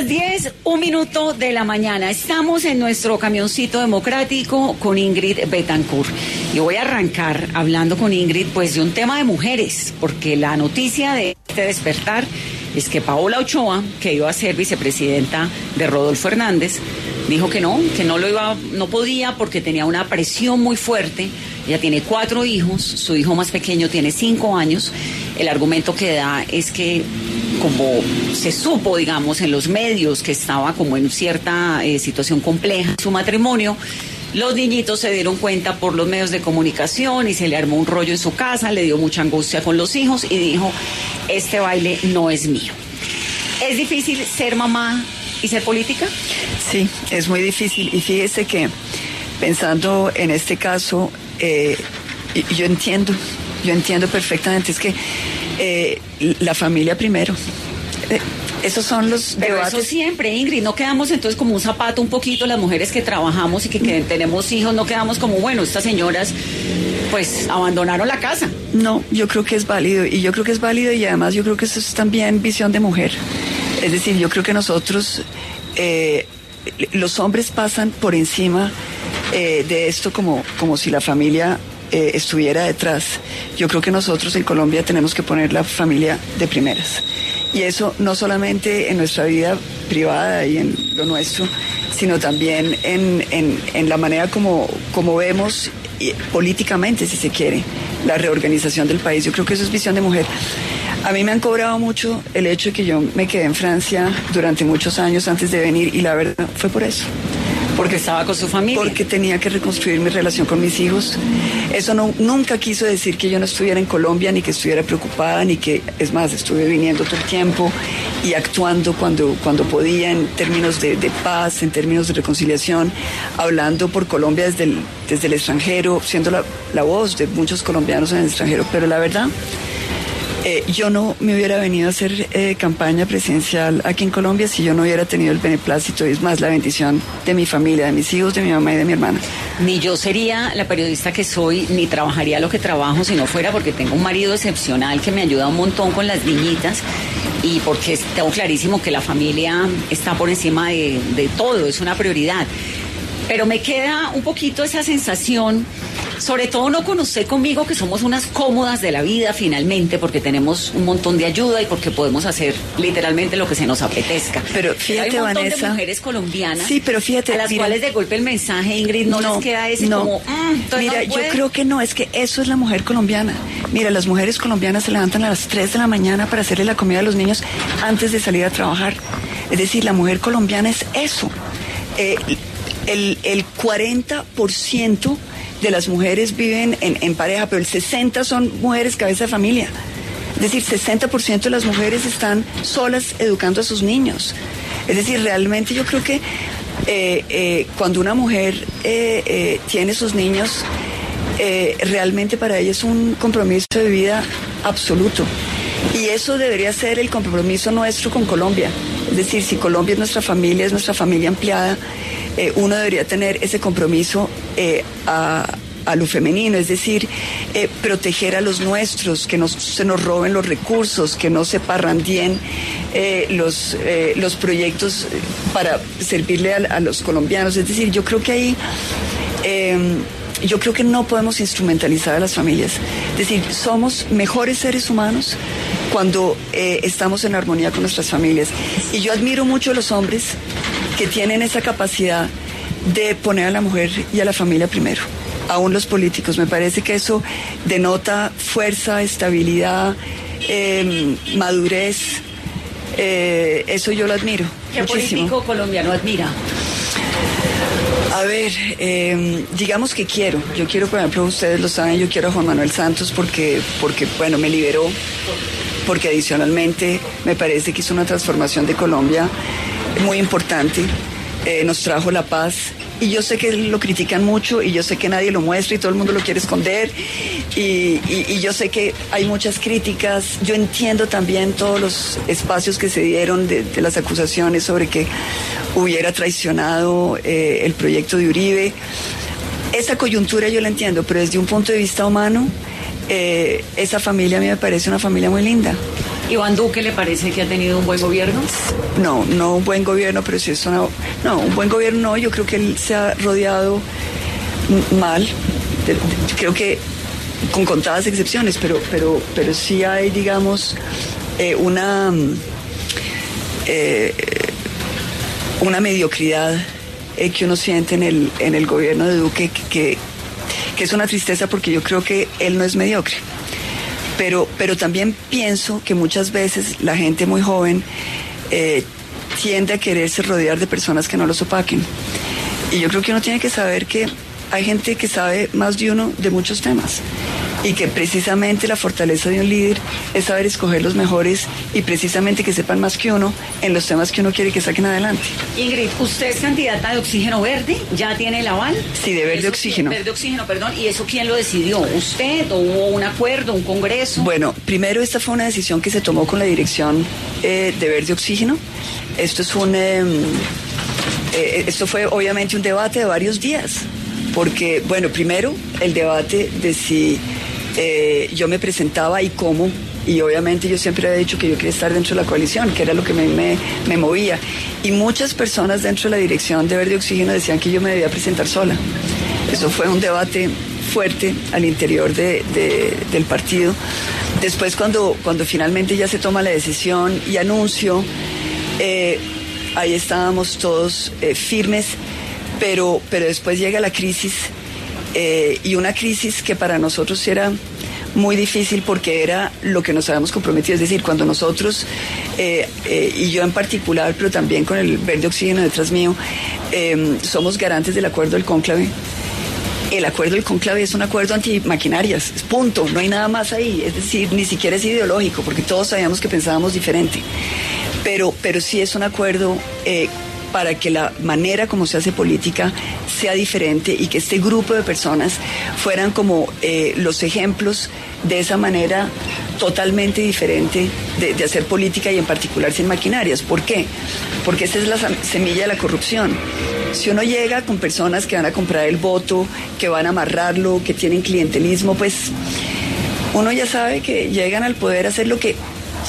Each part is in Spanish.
las 10, un minuto de la mañana. Estamos en nuestro camioncito democrático con Ingrid Betancourt. Y voy a arrancar hablando con Ingrid pues de un tema de mujeres, porque la noticia de este despertar es que Paola Ochoa, que iba a ser vicepresidenta de Rodolfo Hernández, dijo que no, que no lo iba, no podía porque tenía una presión muy fuerte. Ella tiene cuatro hijos, su hijo más pequeño tiene cinco años. El argumento que da es que como se supo, digamos, en los medios que estaba como en cierta eh, situación compleja su matrimonio, los niñitos se dieron cuenta por los medios de comunicación y se le armó un rollo en su casa, le dio mucha angustia con los hijos y dijo, este baile no es mío. ¿Es difícil ser mamá y ser política? Sí, es muy difícil. Y fíjese que pensando en este caso, eh, yo entiendo, yo entiendo perfectamente, es que eh, la familia primero. Eh, esos son los Pero debates. eso siempre, Ingrid, no quedamos entonces como un zapato un poquito las mujeres que trabajamos y que, que tenemos hijos, no quedamos como, bueno, estas señoras pues abandonaron la casa. No, yo creo que es válido y yo creo que es válido y además yo creo que eso es también visión de mujer. Es decir, yo creo que nosotros, eh, los hombres pasan por encima eh, de esto como, como si la familia eh, estuviera detrás. Yo creo que nosotros en Colombia tenemos que poner la familia de primeras. Y eso no solamente en nuestra vida privada y en lo nuestro, sino también en, en, en la manera como, como vemos y políticamente, si se quiere, la reorganización del país. Yo creo que eso es visión de mujer. A mí me han cobrado mucho el hecho de que yo me quedé en Francia durante muchos años antes de venir y la verdad fue por eso. Porque estaba con su familia. Porque tenía que reconstruir mi relación con mis hijos. Eso no, nunca quiso decir que yo no estuviera en Colombia, ni que estuviera preocupada, ni que, es más, estuve viniendo todo el tiempo y actuando cuando, cuando podía en términos de, paz, en términos de reconciliación, hablando por Colombia desde el, desde el extranjero, siendo la, la voz de muchos colombianos en el extranjero. Pero la verdad, eh, yo no me hubiera venido a hacer eh, campaña presidencial aquí en Colombia si yo no hubiera tenido el beneplácito y es más la bendición de mi familia, de mis hijos, de mi mamá y de mi hermana. Ni yo sería la periodista que soy, ni trabajaría lo que trabajo si no fuera porque tengo un marido excepcional que me ayuda un montón con las niñitas y porque tengo clarísimo que la familia está por encima de, de todo, es una prioridad. Pero me queda un poquito esa sensación sobre todo no con usted conmigo, que somos unas cómodas de la vida finalmente, porque tenemos un montón de ayuda y porque podemos hacer literalmente lo que se nos apetezca. Pero fíjate, hay un montón Vanessa. de mujeres colombianas Sí, pero fíjate, a las mira- cuales de golpe el mensaje, Ingrid, no, les queda ese no. como, "Mm, Mira, no yo puede". creo que no, es que eso es la mujer colombiana. Mira, las mujeres colombianas se levantan a las 3 de la mañana para hacerle la comida a los niños antes de salir a trabajar. Es decir, la mujer colombiana es eso. Eh, el, el 40% de las mujeres viven en, en pareja, pero el 60% son mujeres cabeza de familia. Es decir, 60% de las mujeres están solas educando a sus niños. Es decir, realmente yo creo que eh, eh, cuando una mujer eh, eh, tiene sus niños, eh, realmente para ella es un compromiso de vida absoluto. Y eso debería ser el compromiso nuestro con Colombia. Es decir, si Colombia es nuestra familia, es nuestra familia ampliada, eh, uno debería tener ese compromiso eh, a, a lo femenino, es decir, eh, proteger a los nuestros, que no se nos roben los recursos, que no se parrandien eh, los, los proyectos para servirle a, los colombianos. Es decir, yo creo que ahí... eh, yo creo que no podemos instrumentalizar a las familias. Es decir, somos mejores seres humanos cuando estamos en armonía con nuestras familias. Y yo admiro mucho a los hombres que tienen esa capacidad de poner a la mujer y a la familia primero. Aún los políticos. Me parece que eso denota fuerza, estabilidad, eh, madurez. Eh, eso yo lo admiro. ¿Qué muchísimo. político colombiano admira? A ver, eh, digamos que quiero. Yo quiero, por ejemplo, ustedes lo saben, yo quiero a Juan Manuel Santos porque, porque bueno, me liberó, porque adicionalmente me parece que hizo una transformación de Colombia muy importante. Eh, nos trajo la paz. Y yo sé que lo critican mucho y yo sé que nadie lo muestra y todo el mundo lo quiere esconder. Y, y- y yo sé que hay muchas críticas. Yo entiendo también todos los espacios que se dieron de, de las acusaciones sobre que hubiera traicionado eh, el proyecto de Uribe. Esa coyuntura yo la entiendo, pero desde un punto de vista humano, eh, esa familia a mí me parece una familia muy linda. Iván Duque le parece que ha tenido un buen gobierno? No, no un buen gobierno, pero sí es una... No, un buen gobierno no, yo creo que él se ha rodeado mal. Creo que con contadas excepciones, pero, pero, pero sí hay, digamos, eh, una, eh, una mediocridad eh, que uno siente en el, en el gobierno de Duque que, que es una tristeza porque yo creo que él no es mediocre. Pero, pero también pienso que muchas veces la gente muy joven eh, tiende a quererse rodear de personas que no los opaquen. Y yo creo que uno tiene que saber que hay gente que sabe más de uno de muchos temas y que precisamente la fortaleza de un líder es saber escoger los mejores y precisamente que sepan más que uno en los temas que uno quiere que saquen adelante. Ingrid, usted es candidata de oxígeno verde, ¿ya tiene el aval? Sí, de verde oxígeno. Verde oxígeno, perdón. ¿Y eso quién lo decidió? ¿Usted o hubo un acuerdo, un congreso? Bueno, primero esta fue una decisión que se tomó con la dirección eh, de verde oxígeno. Esto es un... Em, eh, esto fue obviamente un debate de varios días, porque, bueno, primero el debate de si eh, yo me presentaba y cómo, y obviamente yo siempre había dicho que yo quería estar dentro de la coalición, que era lo que me, me, movía. Y muchas personas dentro de la dirección de Verde Oxígeno decían que yo me debía presentar sola. Eso fue un debate fuerte al interior de, del partido. Después cuando, cuando finalmente ya se toma la decisión y anuncio, eh, ahí estábamos todos eh, firmes, pero, pero después llega la crisis eh, y una crisis que para nosotros era muy difícil porque era lo que nos habíamos comprometido, es decir, cuando nosotros, eh, eh, y yo en particular, pero también con el verde oxígeno detrás mío, somos garantes del acuerdo del cónclave. El acuerdo del cónclave es un acuerdo antimaquinarias, punto, no hay nada más ahí, es decir, ni siquiera es ideológico, porque todos sabíamos que pensábamos diferente, pero, pero sí es un acuerdo para que la manera como se hace política sea diferente y que este grupo de personas fueran como eh, los ejemplos de esa manera totalmente diferente de, hacer política y en particular sin maquinarias. ¿Por qué? Porque esta es la semilla de la corrupción. Si uno llega con personas que van a comprar el voto, que van a amarrarlo, que tienen clientelismo, pues uno ya sabe que llegan al poder a hacer lo que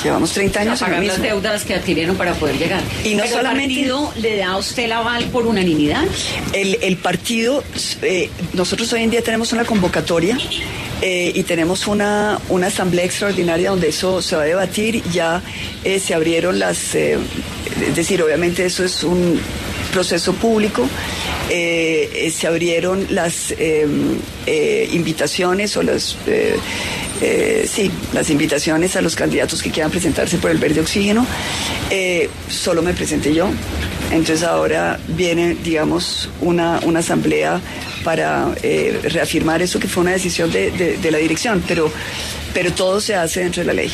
Llevamos 30 años pagar las deudas que adquirieron para poder llegar. Y no solamente el partido le da a usted el aval por unanimidad. El, partido, eh, nosotros hoy en día tenemos una convocatoria eh, y tenemos una, una asamblea extraordinaria donde eso se va a debatir. Ya eh, se abrieron las, es decir, obviamente eso es un proceso público. se abrieron las invitaciones o las eh, sí, las invitaciones a los candidatos que quieran presentarse por el verde oxígeno. Eh, solo me presenté yo. Entonces ahora viene, digamos, una, una asamblea para eh, reafirmar eso que fue una decisión de, la dirección, pero, pero todo se hace dentro de la ley.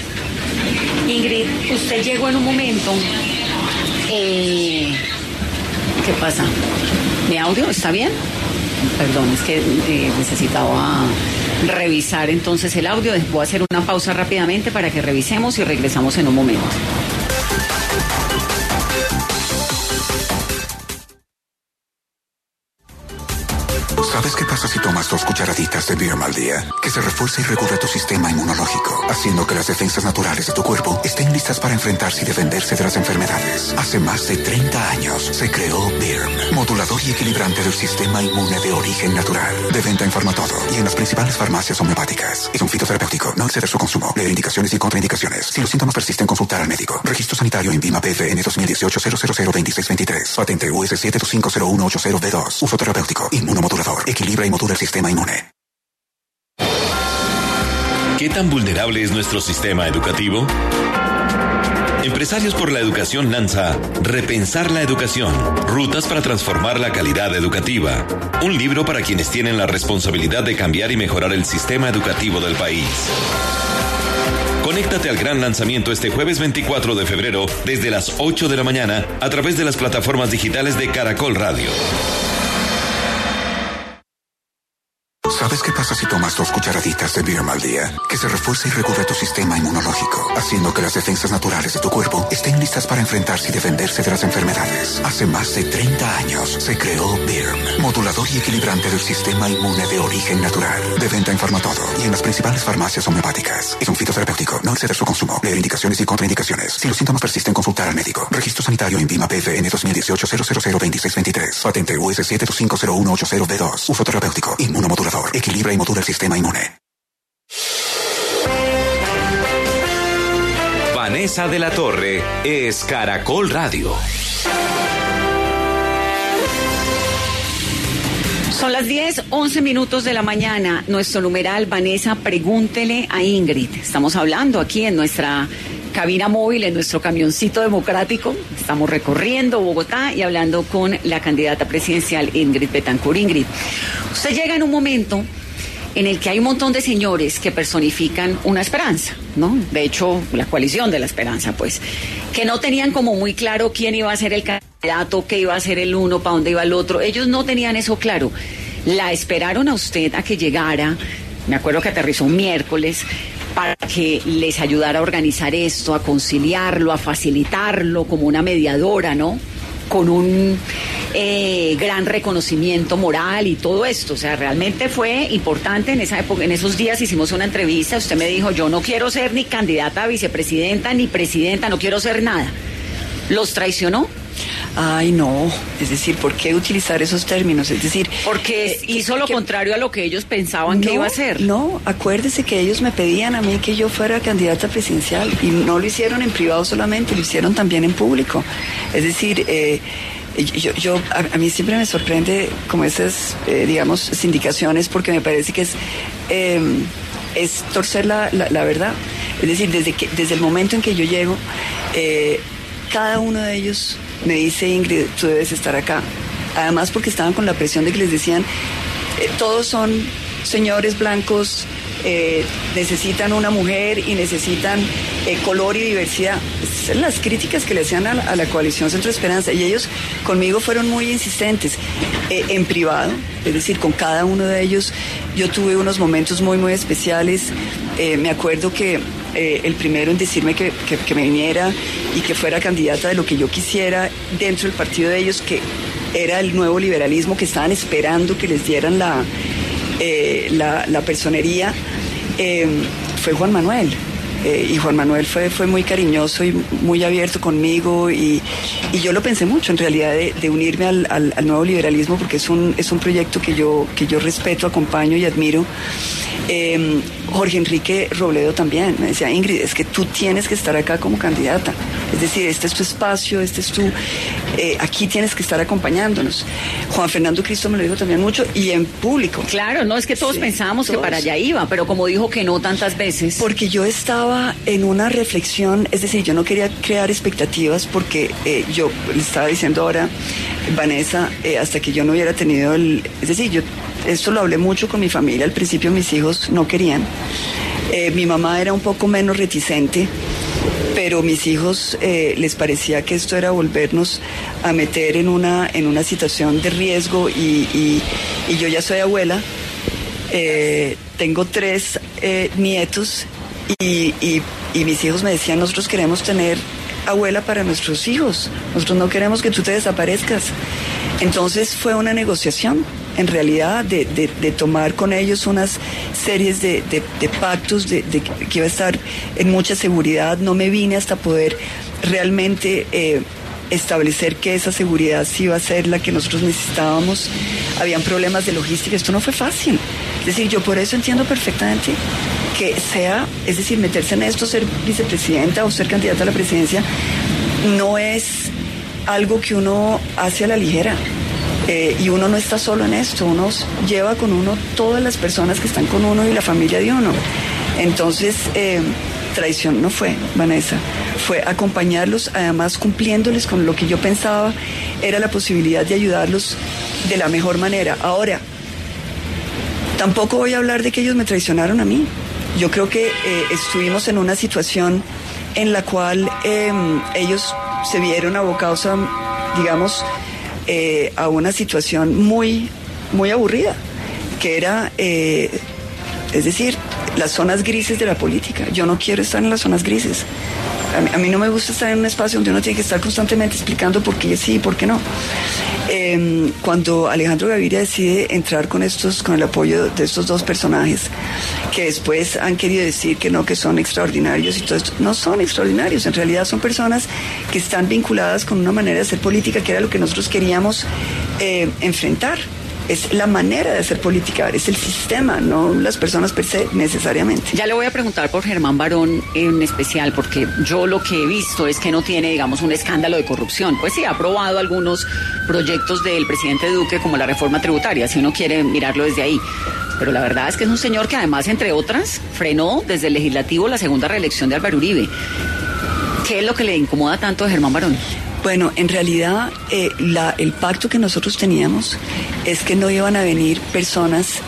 Ingrid, usted llegó en un momento. ¿Qué pasa? ¿Mi audio está bien? Perdón, es que necesitaba revisar entonces el audio. Voy a hacer una pausa rápidamente para que revisemos y regresamos en un momento. ¿Sabes qué pasa si tomas dos cucharaditas de Birm al día? Que se refuerza y regula tu sistema inmunológico, haciendo que las defensas naturales de tu cuerpo estén listas para enfrentarse y defenderse de las enfermedades. Hace más de 30 años se creó BIRM, modulador y equilibrante del sistema inmune de origen natural. De venta en Farmatodo y en las principales farmacias homeopáticas. Es un fitoterapéutico. No exceder su consumo. Leer indicaciones y contraindicaciones. Si los síntomas persisten, consultar al médico. Registro sanitario en Vima PFN 2018 0002623. Patente US 750180B2. Uso terapéutico. Inmunomodulador equilibra y modula el sistema inmune. ¿Qué tan vulnerable es nuestro sistema educativo? Empresarios por la Educación lanza Repensar la Educación, Rutas para Transformar la Calidad Educativa, un libro para quienes tienen la responsabilidad de cambiar y mejorar el sistema educativo del país. Conéctate al gran lanzamiento este jueves 24 de febrero desde las 8 de la mañana a través de las plataformas digitales de Caracol Radio. ¿Sabes qué pasa si tomas dos cucharaditas de Bierm al día? Que se refuerza y recubre tu sistema inmunológico, haciendo que las defensas naturales de tu cuerpo estén listas para enfrentarse y defenderse de las enfermedades. Hace más de 30 años se creó Bierm, modulador y equilibrante del sistema inmune de origen natural. De venta en Farmatodo y en las principales farmacias homeopáticas. Es un fitoterapéutico, no exceder su consumo. Leer indicaciones y contraindicaciones. Si los síntomas persisten, consultar al médico. Registro sanitario en Vima PFN 2018 0002623. Patente US 7250180B2. Uso terapéutico. Inmunomodulador. Equilibra y modula el sistema inmune. Vanessa de la Torre es Caracol Radio. Son las 10, 11 minutos de la mañana. Nuestro numeral, Vanessa, pregúntele a Ingrid. Estamos hablando aquí en nuestra cabina móvil, en nuestro camioncito democrático. Estamos recorriendo Bogotá y hablando con la candidata presidencial Ingrid Betancourt. Ingrid, usted llega en un momento en el que hay un montón de señores que personifican una esperanza, ¿no? De hecho, la coalición de la esperanza, pues, que no tenían como muy claro quién iba a ser el candidato, qué iba a ser el uno, para dónde iba el otro. Ellos no tenían eso claro. La esperaron a usted a que llegara, me acuerdo que aterrizó miércoles, para que les ayudara a organizar esto, a conciliarlo, a facilitarlo como una mediadora, ¿no? Con un eh, gran reconocimiento moral y todo esto. O sea, realmente fue importante en esa época, en esos días hicimos una entrevista, usted me dijo, yo no quiero ser ni candidata a vicepresidenta ni presidenta, no quiero ser nada. ¿Los traicionó? Ay, no. Es decir, ¿por qué utilizar esos términos? Es decir... Porque eh, hizo lo que- contrario a lo que ellos pensaban que iba a hacer. No, acuérdese que ellos me pedían a mí que yo fuera candidata presidencial y no lo hicieron en privado solamente, lo hicieron también en público. Es decir, eh, yo, yo- a, a mí siempre me sorprende como esas, eh, digamos, indicaciones porque me parece que es, eh, es torcer la, la- la verdad. Es decir, desde, que, desde el momento en que yo llego, eh, cada uno de ellos me dice, Ingrid, tú debes estar acá. Además porque estaban con la presión de que les decían, eh, todos son señores blancos, eh, necesitan una mujer y necesitan eh, color y diversidad. Esas eran las críticas que le hacían a la, coalición Centro Esperanza y ellos conmigo fueron muy insistentes. En privado, es decir, con cada uno de ellos yo tuve unos momentos muy, muy especiales. Me acuerdo que eh, el primero en decirme que, que- me viniera y que fuera candidata de lo que yo quisiera dentro del partido de ellos, que era el nuevo liberalismo que estaban esperando que les dieran la, eh, la, personería, eh, fue Juan Manuel. Y Juan Manuel fue, fue muy cariñoso y muy abierto conmigo y, yo lo pensé mucho en realidad de, unirme al, nuevo liberalismo porque es un, es un proyecto que yo, que yo respeto, acompaño y admiro. Jorge Enrique Robledo también me decía, Ingrid, es que tú tienes que estar acá como candidata. Es decir, este es tu espacio, este es tu... eh, aquí tienes que estar acompañándonos. Juan Fernando Cristo me lo dijo también mucho y en público. Claro, no es que todos Sí, pensábamos que para allá iba, pero como dijo que no tantas veces. Porque yo estaba en una reflexión, es decir, yo no quería crear expectativas porque eh, yo le estaba diciendo ahora, Vanessa, eh, hasta que yo no hubiera tenido el... Es decir, yo esto lo hablé mucho con mi familia, al principio mis hijos no querían. Eh, mi mamá era un poco menos reticente, pero mis hijos eh, les parecía que esto era volvernos a meter en una, en una situación de riesgo y, y- yo ya soy abuela, eh, tengo tres nietos y, y- y mis hijos me decían, nosotros queremos tener abuela para nuestros hijos, nosotros no queremos que tú te desaparezcas. Entonces fue una negociación, en realidad, de, de- de tomar con ellos unas series de, de- pactos, de, que iba a estar en mucha seguridad. No me vine hasta poder realmente eh, establecer que esa seguridad sí iba a ser la que nosotros necesitábamos. Habían problemas de logística, esto no fue fácil. Es decir, yo por eso entiendo perfectamente que sea, es decir, meterse en esto, ser vicepresidenta o ser candidata a la presidencia, no es algo que uno hace a la ligera. Eh, y uno no está solo en esto, uno lleva con uno todas las personas que están con uno y la familia de uno. Entonces, eh, traición no fue, Vanessa, fue acompañarlos, además cumpliéndoles con lo que yo pensaba era la posibilidad de ayudarlos de la mejor manera. Ahora, tampoco voy a hablar de que ellos me traicionaron a mí. Yo creo que eh, estuvimos en una situación en la cual eh, ellos se vieron abocados a, digamos, eh, a una situación muy, muy aburrida. que era, eh, es decir, las zonas grises de la política. Yo no quiero estar en las zonas grises. A mí, no me gusta estar en un espacio donde uno tiene que estar constantemente explicando por qué sí y por qué no. Em, cuando Alejandro Gaviria decide entrar con estos, con el apoyo de estos dos personajes, que después han querido decir que no, que son extraordinarios y todo esto, no son extraordinarios, en realidad son personas que están vinculadas con una manera de hacer política que era lo que nosotros queríamos eh, enfrentar es la manera de hacer política, es el sistema, no las personas per se necesariamente. Ya le voy a preguntar por Germán Barón en especial, porque yo lo que he visto es que no tiene, digamos, un escándalo de corrupción. Pues sí, ha aprobado algunos proyectos del presidente Duque, como la reforma tributaria, si uno quiere mirarlo desde ahí. Pero la verdad es que es un señor que además, entre otras, frenó desde el legislativo la segunda reelección de Álvaro Uribe. ¿Qué es lo que le incomoda tanto a Germán Barón? Bueno, en realidad eh, el pacto que nosotros teníamos es que no iban a venir personas,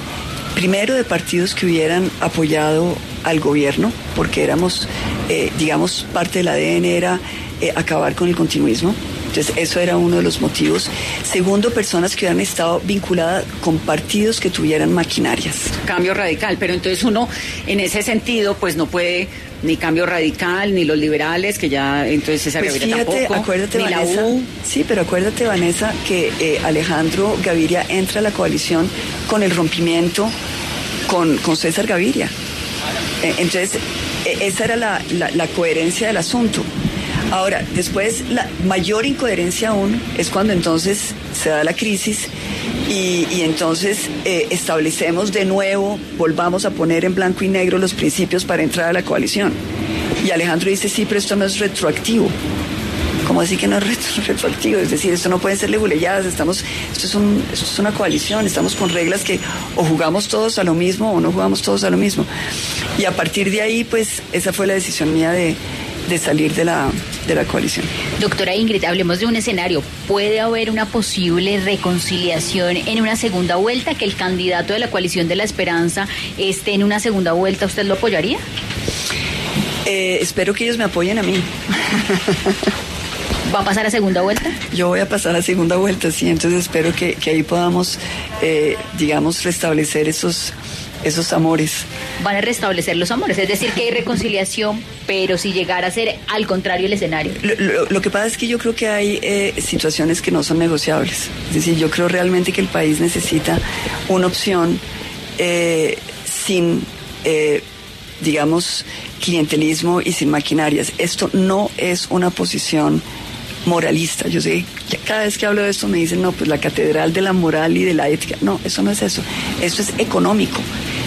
primero de partidos que hubieran apoyado al gobierno, porque éramos, eh, digamos, parte del ADN era eh, acabar con el continuismo. Entonces, eso era uno de los motivos. Segundo, personas que hubieran estado vinculadas con partidos que tuvieran maquinarias. Cambio radical, pero entonces uno, en ese sentido, pues no puede ni Cambio Radical, ni los liberales, que ya entonces César pues Gaviria tampoco, acuérdate, ni Vanessa, la U. Sí, pero acuérdate, Vanessa, que eh, Alejandro Gaviria entra a la coalición con el rompimiento con, con César Gaviria. Eh, entonces, eh, esa era la, la coherencia del asunto. Ahora, después, la mayor incoherencia aún es cuando entonces se da la crisis y, entonces eh, establecemos de nuevo, volvamos a poner en blanco y negro los principios para entrar a la coalición. Y Alejandro dice, sí, pero esto no es retroactivo. ¿Cómo así que no es retroactivo? Es decir, esto no puede ser leguleyadas, estamos, esto es, un, esto es una coalición, estamos con reglas que o jugamos todos a lo mismo o no jugamos todos a lo mismo. Y a partir de ahí, pues esa fue la decisión mía de, de salir de la, de la coalición. Doctora Ingrid, hablemos de un escenario. ¿Puede haber una posible reconciliación en una segunda vuelta? ¿Que el candidato de la coalición de la esperanza esté en una segunda vuelta? ¿Usted lo apoyaría? Eh, espero que ellos me apoyen a mí. ¿Va a pasar a segunda vuelta? Yo voy a pasar a segunda vuelta, sí. Entonces espero que, ahí podamos, eh, digamos, restablecer esos esos amores. Van a restablecer los amores, es decir, que hay reconciliación, pero si llegara a ser al contrario el escenario. Lo, que pasa es que yo creo que hay eh, situaciones que no son negociables. Es decir, yo creo realmente que el país necesita una opción eh, sin, eh, digamos, clientelismo y sin maquinarias. Esto no es una posición moralista. Yo sé que cada vez que hablo de esto me dicen, no, pues la catedral de la moral y de la ética. No, eso no es eso. Esto es económico.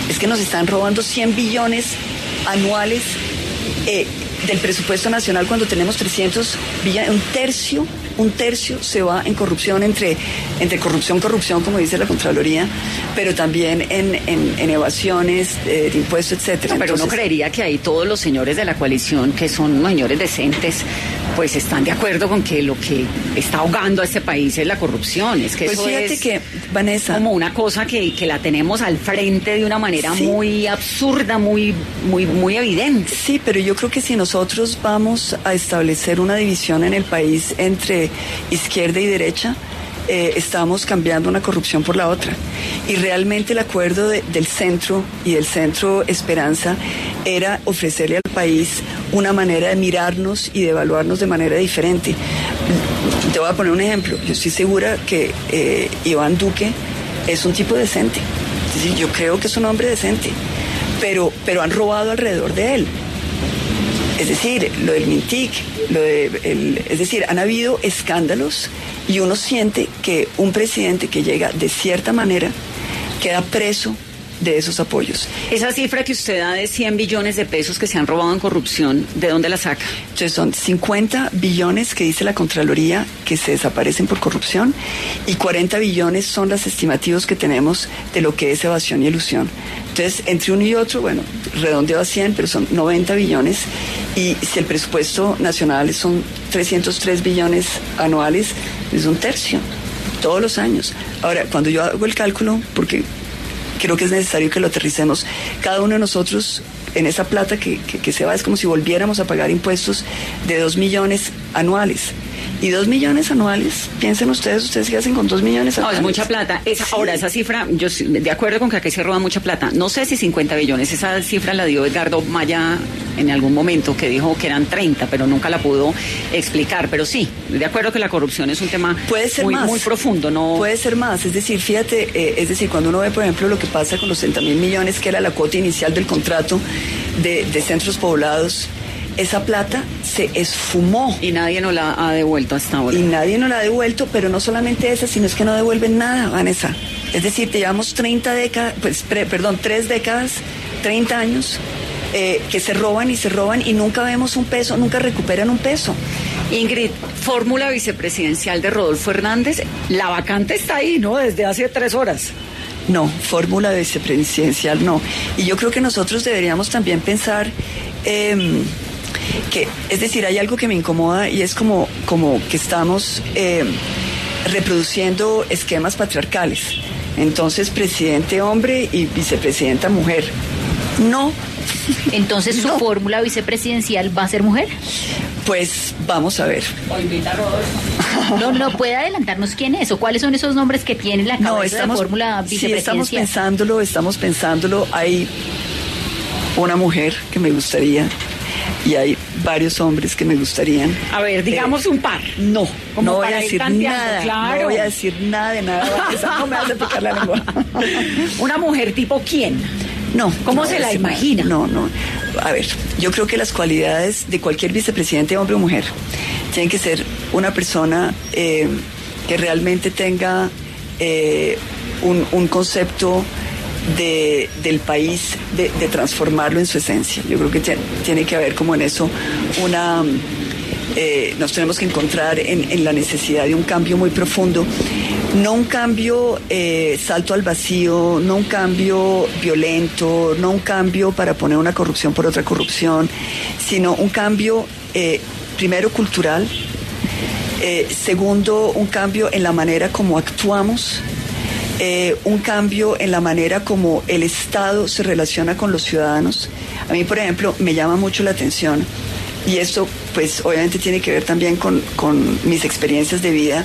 Es que nos están robando 100 billones anuales eh, del presupuesto nacional cuando tenemos 300 billones, un tercio un tercio se va en corrupción entre, entre corrupción, corrupción, como dice la Contraloría, pero también en, en, evasiones de impuestos, etcétera. pero uno creería que ahí todos los señores de la coalición, que son señores decentes, pues están de acuerdo con que lo que está ahogando a este país es la corrupción. Es que pues eso fíjate es que, Vanessa. Como una cosa que, que la tenemos al frente de una manera muy absurda, muy, muy, muy evidente. Sí, pero yo creo que si nosotros vamos a establecer una división en el país entre izquierda y derecha, eh, estamos cambiando una corrupción por la otra. Y realmente el acuerdo del centro y del centro Esperanza era ofrecerle al país una manera de mirarnos y de evaluarnos de manera diferente. Te voy a poner un ejemplo. Yo estoy segura que eh, Iván Duque es un tipo decente. Yo creo que es un hombre decente. Pero, pero han robado alrededor de él. Es decir, lo del Mintic, lo de es decir, han habido escándalos y uno siente que un presidente que llega de cierta manera queda preso de esos apoyos. Esa cifra que usted da de 100 billones de pesos que se han robado en corrupción, ¿de dónde la saca? Entonces son 50 billones que dice la Contraloría que se desaparecen por corrupción y 40 billones son las estimativos que tenemos de lo que es evasión y elusión. Entonces, entre uno y otro, bueno, redondeo a 100, pero son 90 billones y si el presupuesto nacional son 303 billones anuales, es un tercio todos los años. Ahora, cuando yo hago el cálculo, porque creo que es necesario que lo aterricemos. Cada uno de nosotros en esa plata que, se va es como si volviéramos a pagar impuestos de dos millones anuales. Y dos millones anuales, piensen ustedes, ustedes qué hacen con dos millones No, anuales. es mucha plata. Esa, Ahora, esa cifra, yo de acuerdo con que aquí se roba mucha plata. No sé si 50 billones, esa cifra la dio Edgardo Maya en algún momento, que dijo que eran 30, pero nunca la pudo explicar. Pero sí, de acuerdo que la corrupción es un tema Puede ser muy, más. muy profundo. no Puede ser más. Es decir, fíjate, eh, es decir, cuando uno ve, por ejemplo, lo que pasa con los 60 mil millones, que era la cuota inicial del contrato de, de centros poblados, esa plata se esfumó. Y nadie nos la ha devuelto hasta ahora. Y nadie nos la ha devuelto, pero no solamente esa, sino es que no devuelven nada, Vanessa. Es decir, te llevamos 30 décadas, pues, pre- perdón, tres décadas, 30 años, eh, que se roban y se roban y nunca vemos un peso, nunca recuperan un peso. Ingrid, fórmula vicepresidencial de Rodolfo Hernández, la vacante está ahí, ¿no? Desde hace tres horas. No, fórmula vicepresidencial no. Y yo creo que nosotros deberíamos también pensar em, que, es decir, hay algo que me incomoda y es como, como que estamos em, reproduciendo esquemas patriarcales. Entonces, presidente hombre y vicepresidenta mujer. No, Entonces, ¿su No. fórmula vicepresidencial va a ser mujer? pues vamos a ver. No, no puede adelantarnos quién es o cuáles son esos nombres que tiene la cabeza No, de la fórmula sí, estamos vicepresidencial. pensándolo, estamos pensándolo. Hay una mujer que me gustaría y hay varios hombres que me gustarían. A ver, digamos un par. No, no voy a ir decir nada. claro. No voy a decir nada de nada. No me a picar la lengua. Una mujer tipo quién? No. ¿Cómo no se la imagina? No, no. A ver, yo creo que las cualidades de cualquier vicepresidente, hombre o mujer, tienen que ser una persona eh, que realmente tenga eh, un, un concepto de, del país, de, transformarlo en su esencia. Yo creo que tie- tiene que haber como en eso una... eh, nos tenemos que encontrar en, en la necesidad de un cambio muy profundo. No un cambio eh, salto al vacío, no un cambio violento, no un cambio para poner una corrupción por otra corrupción, sino un cambio eh, primero cultural, segundo un cambio en la manera como actuamos, eh, un cambio en la manera como el Estado se relaciona con los ciudadanos. A mí, por ejemplo, me llama mucho la atención, y esto pues obviamente tiene que ver también con, con mis experiencias de vida,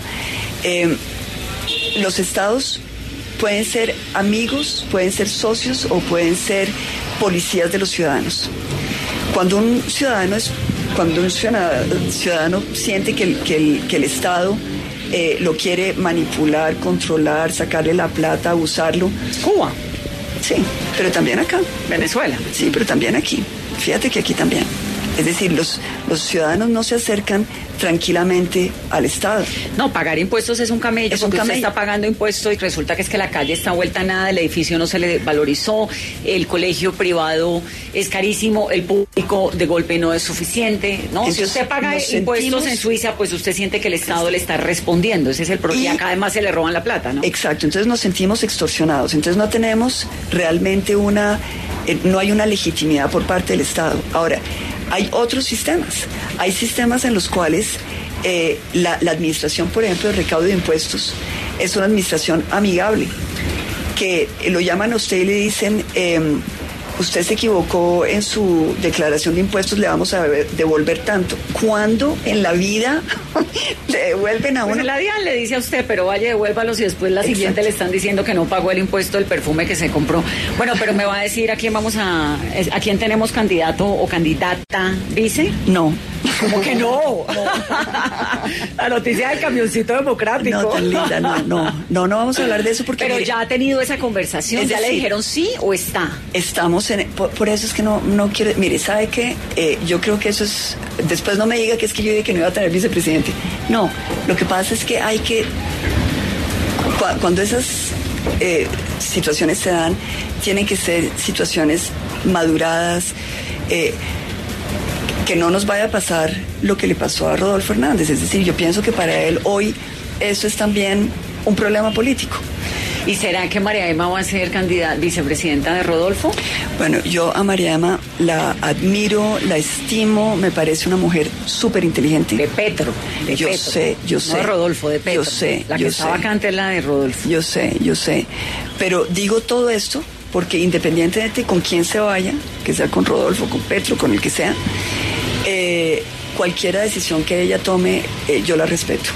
eh, los estados pueden ser amigos, pueden ser socios o pueden ser policías de los ciudadanos. Cuando un ciudadano es, cuando un ciudadano, siente que que el Estado eh, lo quiere manipular, controlar, sacarle la plata, abusarlo, Cuba, sí, pero también acá. Venezuela. Sí, pero también aquí. Fíjate que aquí también. Es decir, los, los ciudadanos no se acercan tranquilamente al Estado. No, pagar impuestos es un camello, Es un porque usted camello. está pagando impuestos y resulta que es que la calle está vuelta a nada, el edificio no se le valorizó, el colegio privado es carísimo, el público de golpe no es suficiente, ¿no? si Entonces, usted paga impuestos en Suiza, pues usted siente que el Estado le está respondiendo, ese es el problema, y Y- acá además se le roban la plata, ¿no? Exacto, entonces nos sentimos extorsionados, entonces no tenemos realmente una, eh, no hay una legitimidad por parte del Estado. Ahora, hay otros sistemas, hay sistemas en los cuales eh, la, administración, por ejemplo, de recaudo de impuestos es una administración amigable, que lo llaman a usted y le dicen, em, usted se equivocó en su declaración de impuestos, le vamos a devolver tanto. ¿Cuándo en la vida le devuelven a Pues uno? la DIAN le dice a usted, pero vaya, devuélvalos y después la siguiente le están diciendo que no pagó el impuesto del perfume que se compró. Bueno, pero me va a decir a quién vamos a, a quién tenemos candidato o candidata, dice. No. ¿Cómo que no? La noticia del camioncito democrático. No, tan linda, no, no, no, no vamos a hablar de eso porque Pero mire, ya ha tenido esa conversación, Es ya le dijeron sí o está. estamos en, por, por eso es que no, no quiero, mire, ¿sabe qué? Eh, yo creo que eso es, después no me diga que es que yo dije que no iba a tener vicepresidente. No, lo que pasa es que hay que, cua- cuando esas eh, situaciones se dan, tienen que ser situaciones maduradas, eh, que no nos vaya a pasar lo que le pasó a Rodolfo Hernández. Es decir, yo pienso que para él hoy eso es también un problema político. ¿Y será que María Emma va a ser candidata, vicepresidenta de Rodolfo? Bueno, yo a Mariama la admiro, la estimo, me parece una mujer súper inteligente. De Petro. De Yo Petro. sé, yo No sé. de Rodolfo, de Petro. Yo sé, La que yo está sé. vacante es la de Rodolfo. Yo sé, yo sé. Pero digo todo esto porque independientemente con quién se vaya, que sea con Rodolfo, con Petro, con el que sea, eh, cualquier decisión que ella tome, eh, yo la respeto.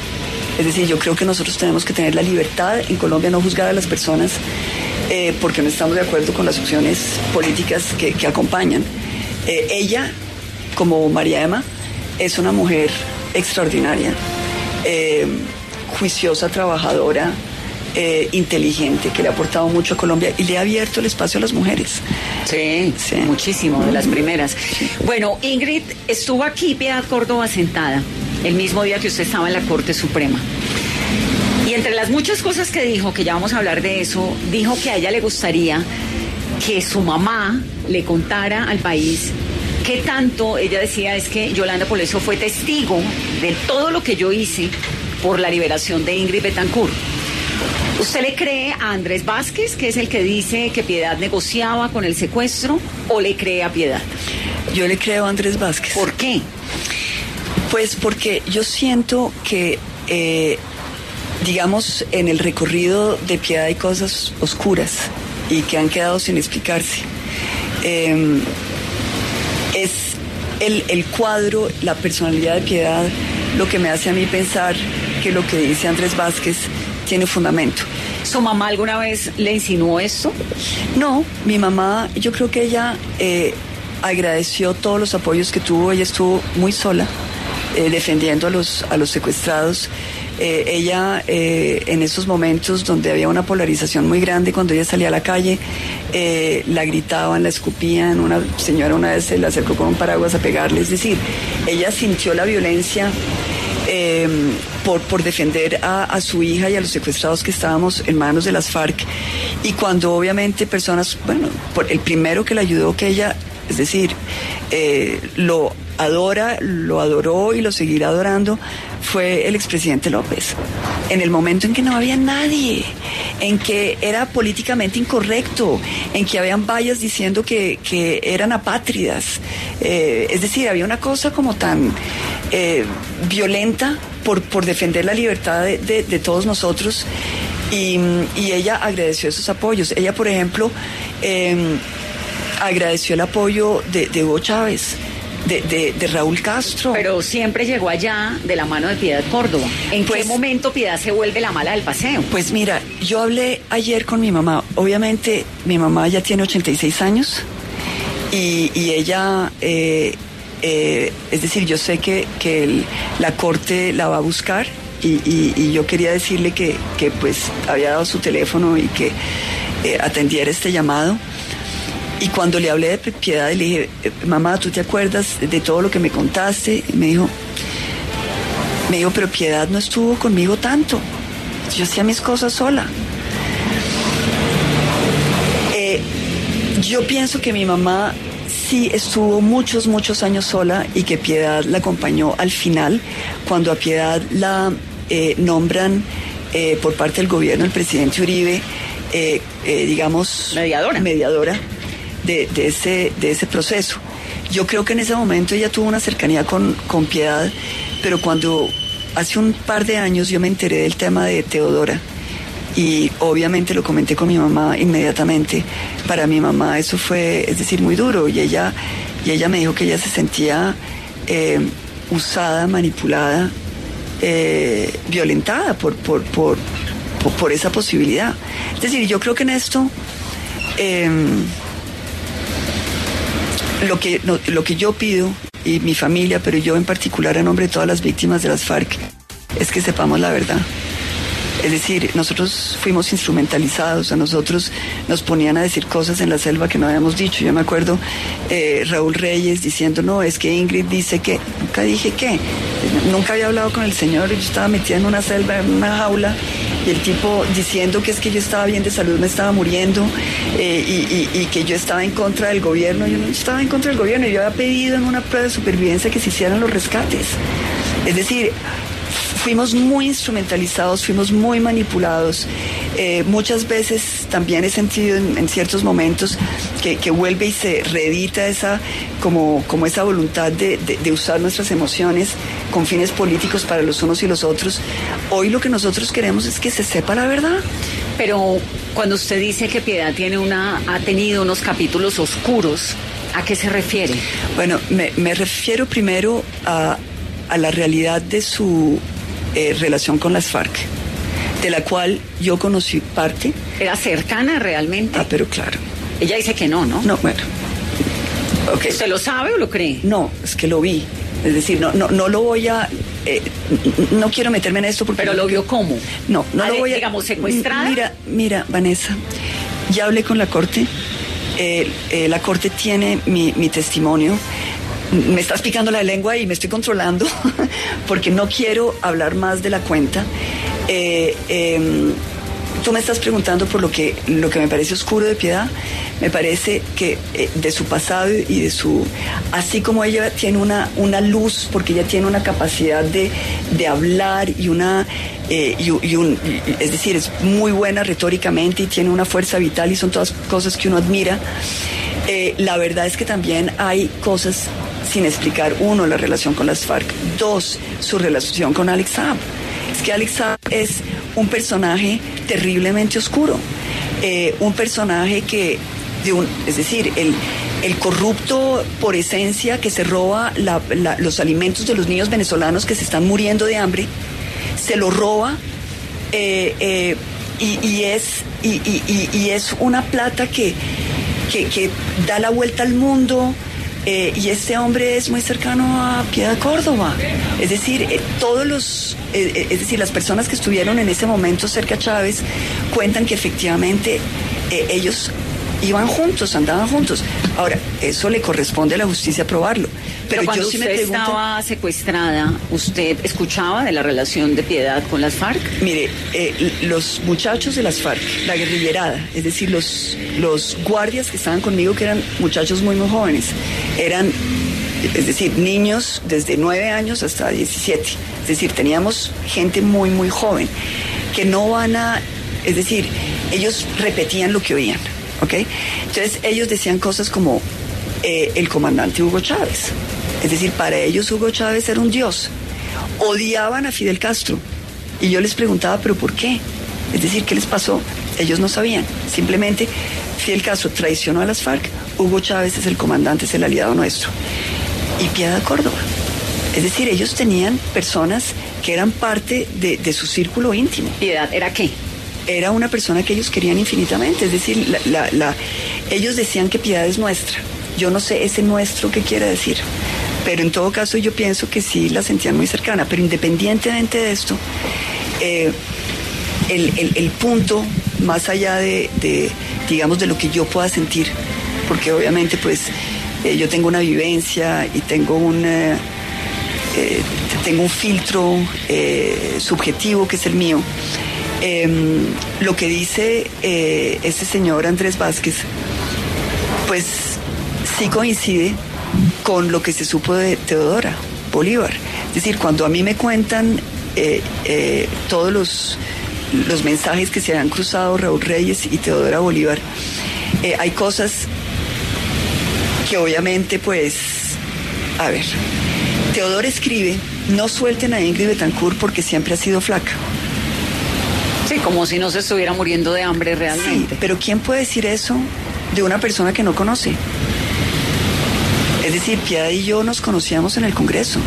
Es decir, yo creo que nosotros tenemos que tener la libertad en Colombia no juzgar a las personas eh, porque no estamos de acuerdo con las opciones políticas que, acompañan. Eh, ella, como María Emma, es una mujer extraordinaria, juiciosa, trabajadora, eh, inteligente, que le ha aportado mucho a Colombia y le ha abierto el espacio a las mujeres. Sí, Sí. muchísimo, de las primeras. Bueno, Ingrid, estuvo aquí Piedad Córdoba sentada el mismo día que usted estaba en la Corte Suprema. Y entre las muchas cosas que dijo, que ya vamos a hablar de eso, dijo que a ella le gustaría que su mamá le contara al país qué tanto, ella decía, es que Yolanda Poleso fue testigo de todo lo que yo hice por la liberación de Ingrid Betancourt. ¿Usted le cree a Andrés Vázquez, que es el que dice que Piedad negociaba con el secuestro, o le cree a Piedad? Yo le creo a Andrés Vázquez. ¿Por qué? Pues porque yo siento que, eh, digamos, en el recorrido de piedad hay cosas oscuras y que han quedado sin explicarse. Eh, es el, el cuadro, la personalidad de piedad, lo que me hace a mí pensar que lo que dice Andrés Vázquez tiene fundamento. ¿Su mamá alguna vez le insinuó esto? No, mi mamá, yo creo que ella eh, agradeció todos los apoyos que tuvo. Ella estuvo muy sola eh, defendiendo a los, a los secuestrados. Eh, ella, en esos momentos donde había una polarización muy grande, cuando ella salía a la calle, la gritaban, la escupían. Una señora una vez se le acercó con un paraguas a pegarle. Es decir, ella sintió la violencia eh, por, defender a, su hija y a los secuestrados que estábamos en manos de las FARC. Y cuando obviamente personas, bueno, el primero que la ayudó, que ella, es decir, eh, lo adora, lo adoró y lo seguirá adorando, fue el expresidente López. En el momento en que no había nadie, en que era políticamente incorrecto, en que habían vallas diciendo que, que eran apátridas. Eh, es decir, había una cosa como tan eh, violenta por, por defender la libertad de, de- de todos nosotros. Y, y ella agradeció esos apoyos. Ella, por ejemplo, eh, agradeció el apoyo de, de Hugo Chávez, de, de- de Raúl Castro. Pero siempre llegó allá de la mano de Piedad Córdoba. ¿En qué Pues- momento Piedad se vuelve la mala del paseo? Pues mira, yo hablé ayer con mi mamá. Obviamente mi mamá ya tiene 86 años y, y ella, eh, eh, es decir, yo sé que, que la corte la va a buscar y, yo quería decirle que, que, pues había dado su teléfono y que eh, atendiera este llamado. Y cuando le hablé de piedad, le dije, eh, mamá, ¿tú te acuerdas de todo lo que me contaste? Y me dijo, me dijo, pero piedad no estuvo conmigo tanto. Yo hacía mis cosas sola. Yo pienso que mi mamá sí estuvo muchos, muchos años sola y que Piedad la acompañó al final, cuando a Piedad la eh, nombran eh, por parte del gobierno, el presidente Uribe, eh, digamos... Mediadora. Mediadora de, de ese, de ese proceso. Yo creo que en ese momento ella tuvo una cercanía con, con Piedad, pero cuando hace un par de años yo me enteré del tema de Teodora, y obviamente lo comenté con mi mamá inmediatamente. Para mi mamá eso fue, es decir, muy duro y ella, y ella me dijo que ella se sentía eh, usada, manipulada, eh, violentada por, por, por, por, esa posibilidad. Es decir, yo creo que en esto eh, lo, que, lo que yo pido y mi familia, pero yo en particular a nombre de todas las víctimas de las FARC, es que sepamos la verdad. Es decir, nosotros fuimos instrumentalizados, a nosotros nos ponían a decir cosas en la selva que no habíamos dicho. Yo me acuerdo eh, Raúl Reyes diciendo, no, es que Ingrid dice que, nunca dije que, nunca había hablado con el señor, yo estaba metida en una selva, en una jaula, y el tipo diciendo que es que yo estaba bien de salud, me estaba muriendo, eh, y, y- que yo estaba en contra del gobierno. Yo no estaba en contra del gobierno, yo había pedido en una prueba de supervivencia que se hicieran los rescates. Es decir, fuimos muy instrumentalizados, fuimos muy manipulados. Eh, muchas veces también he sentido en, en ciertos momentos que, que vuelve y se reedita esa, como, como esa voluntad de, de- de usar nuestras emociones con fines políticos para los unos y los otros. Hoy lo que nosotros queremos es que se sepa la verdad. Pero cuando usted dice que Piedad tiene una, ha tenido unos capítulos oscuros, ¿a qué se refiere? Bueno, me, me refiero primero a, a la realidad de su eh, relación con las FARC, de la cual yo conocí parte. ¿Era cercana realmente? Ah, pero claro. Ella dice que no, ¿no? No, bueno. Okay. ¿Usted lo sabe o lo cree? No, es que lo vi. Es decir, no, no, no lo voy a. Eh, no quiero meterme en esto porque. ¿Pero lo vio cómo? No, no lo voy a. Digamos, secuestrada. Mira, mira, Vanessa, ya hablé con la corte. Eh, eh, la corte tiene mi, mi testimonio me estás picando la lengua y me estoy controlando porque no quiero hablar más de la cuenta. Eh, eh, tú me estás preguntando por lo que, lo que me parece oscuro de piedad. Me parece que eh, de su pasado y de su... Así como ella tiene una, una luz, porque ella tiene una capacidad de, de hablar y una... Eh, y, y un, y, es decir, es muy buena retóricamente y tiene una fuerza vital y son todas cosas que uno admira. Eh, la verdad es que también hay cosas sin explicar, uno, la relación con las FARC, dos, su relación con Alex Saab. Es que Alex Saab es un personaje terriblemente oscuro, eh, un personaje que, es decir, el, el corrupto por esencia que se roba los alimentos de los niños venezolanos que se están muriendo de hambre, se lo roba eh, eh, y, es, y, es una plata que, que da la vuelta al mundo. Eh, y este hombre es muy cercano a Piedad Córdoba. Es decir, eh, todos los, eh, es decir, las personas que estuvieron en ese momento cerca a Chávez cuentan que efectivamente ellos iban juntos, andaban juntos. Ahora, eso le corresponde a la justicia probarlo. Pero, Pero cuando yo sí usted me pregunto, estaba secuestrada, ¿usted escuchaba de la relación de Piedad con las FARC? Mire, eh, los muchachos de las FARC, la guerrillerada, es decir, los, los guardias que estaban conmigo, que eran muchachos muy, muy jóvenes, eran, es decir, niños desde 9 años hasta 17. Es decir, teníamos gente muy, muy joven, que no van a, es decir, ellos repetían lo que oían. ¿ok? Entonces ellos decían cosas como eh, el comandante Hugo Chávez. Es decir, para ellos Hugo Chávez era un dios. Odiaban a Fidel Castro. Y yo les preguntaba, ¿pero por qué? Es decir, ¿qué les pasó? Ellos no sabían. Simplemente Fidel Castro traicionó a las FARC. Hugo Chávez es el comandante, es el aliado nuestro. Y Piedad Córdoba. Es decir, ellos tenían personas que eran parte de, de su círculo íntimo. ¿Piedad era qué? era una persona que ellos querían infinitamente. Es decir, la, la, la, ellos decían que piedad es nuestra. Yo no sé ese nuestro qué quiere decir. Pero en todo caso yo pienso que sí la sentían muy cercana. Pero independientemente de esto, eh, el, el, punto, más allá de, digamos, de lo que yo pueda sentir, porque obviamente pues eh, yo tengo una vivencia y tengo un... Eh, tengo un filtro subjetivo que es el mío. Eh, lo que dice este señor Andrés Vázquez, pues sí coincide con lo que se supo de Teodora Bolívar. Es decir, cuando a mí me cuentan eh, todos los, los mensajes que se han cruzado Raúl Reyes y Teodora Bolívar, hay cosas que obviamente pues, a ver, Teodora escribe, no suelten a Ingrid Betancourt porque siempre ha sido flaca. Sí, como si no se estuviera muriendo de hambre realmente. Sí, pero ¿quién puede decir eso de una persona que no conoce? Es decir, Piedad y yo nos conocíamos en el Congreso.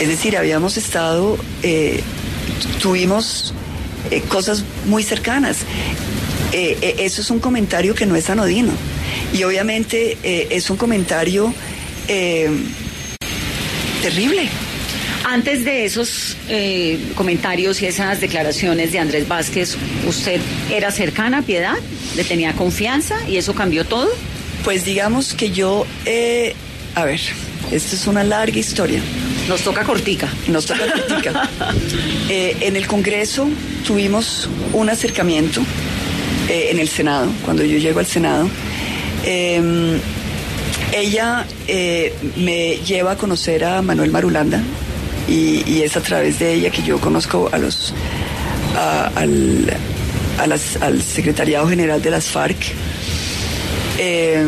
Es decir, habíamos estado, eh, tuvimos eh, cosas muy cercanas. Eh, eso es un comentario que no es anodino. Y obviamente es un comentario terrible. Antes de esos comentarios y esas declaraciones de Andrés Vázquez, ¿usted era cercana a Piedad? ¿Le tenía confianza y eso cambió todo? Pues digamos que yo, eh, a ver, esto es una larga historia. Nos toca cortica. Nos toca cortica. eh, en el Congreso tuvimos un acercamiento eh, en el Senado, cuando yo llego al Senado. Em, ella me lleva a conocer a Manuel Marulanda, y, y, es a través de ella que yo conozco a los a, al, a las, al secretariado general de las FARC. Eh,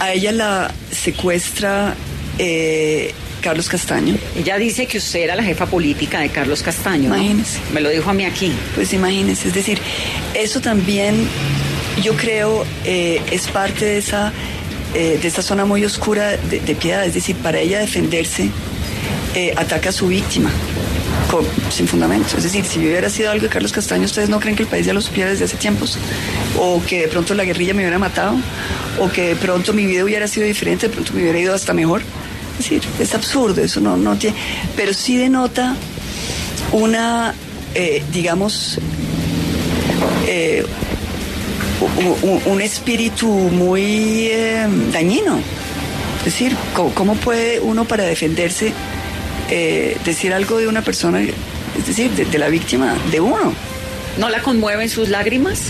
a ella la secuestra eh, Carlos Castaño. Ella dice que usted era la jefa política de Carlos Castaño. Imagínese. ¿no? Me lo dijo a mí aquí. Pues imagínese, es decir, eso también yo creo eh, es parte de esa, eh, de esa zona muy oscura de, de piedad, es decir, para ella defenderse eh, ataca a su víctima sin fundamento. Es decir, si hubiera sido algo de Carlos Castaño, ¿ustedes no creen que el país ya lo supiera desde hace tiempos? O que de pronto la guerrilla me hubiera matado, o que de pronto mi vida hubiera sido diferente, de pronto me hubiera ido hasta mejor. Es decir, es absurdo, eso no, no tiene... Pero sí denota una, eh, digamos, eh, un espíritu muy eh, dañino. Es decir, ¿cómo, cómo puede uno para defenderse eh, decir algo de una persona, es decir, de, de la víctima, de uno? ¿No la conmueven sus lágrimas?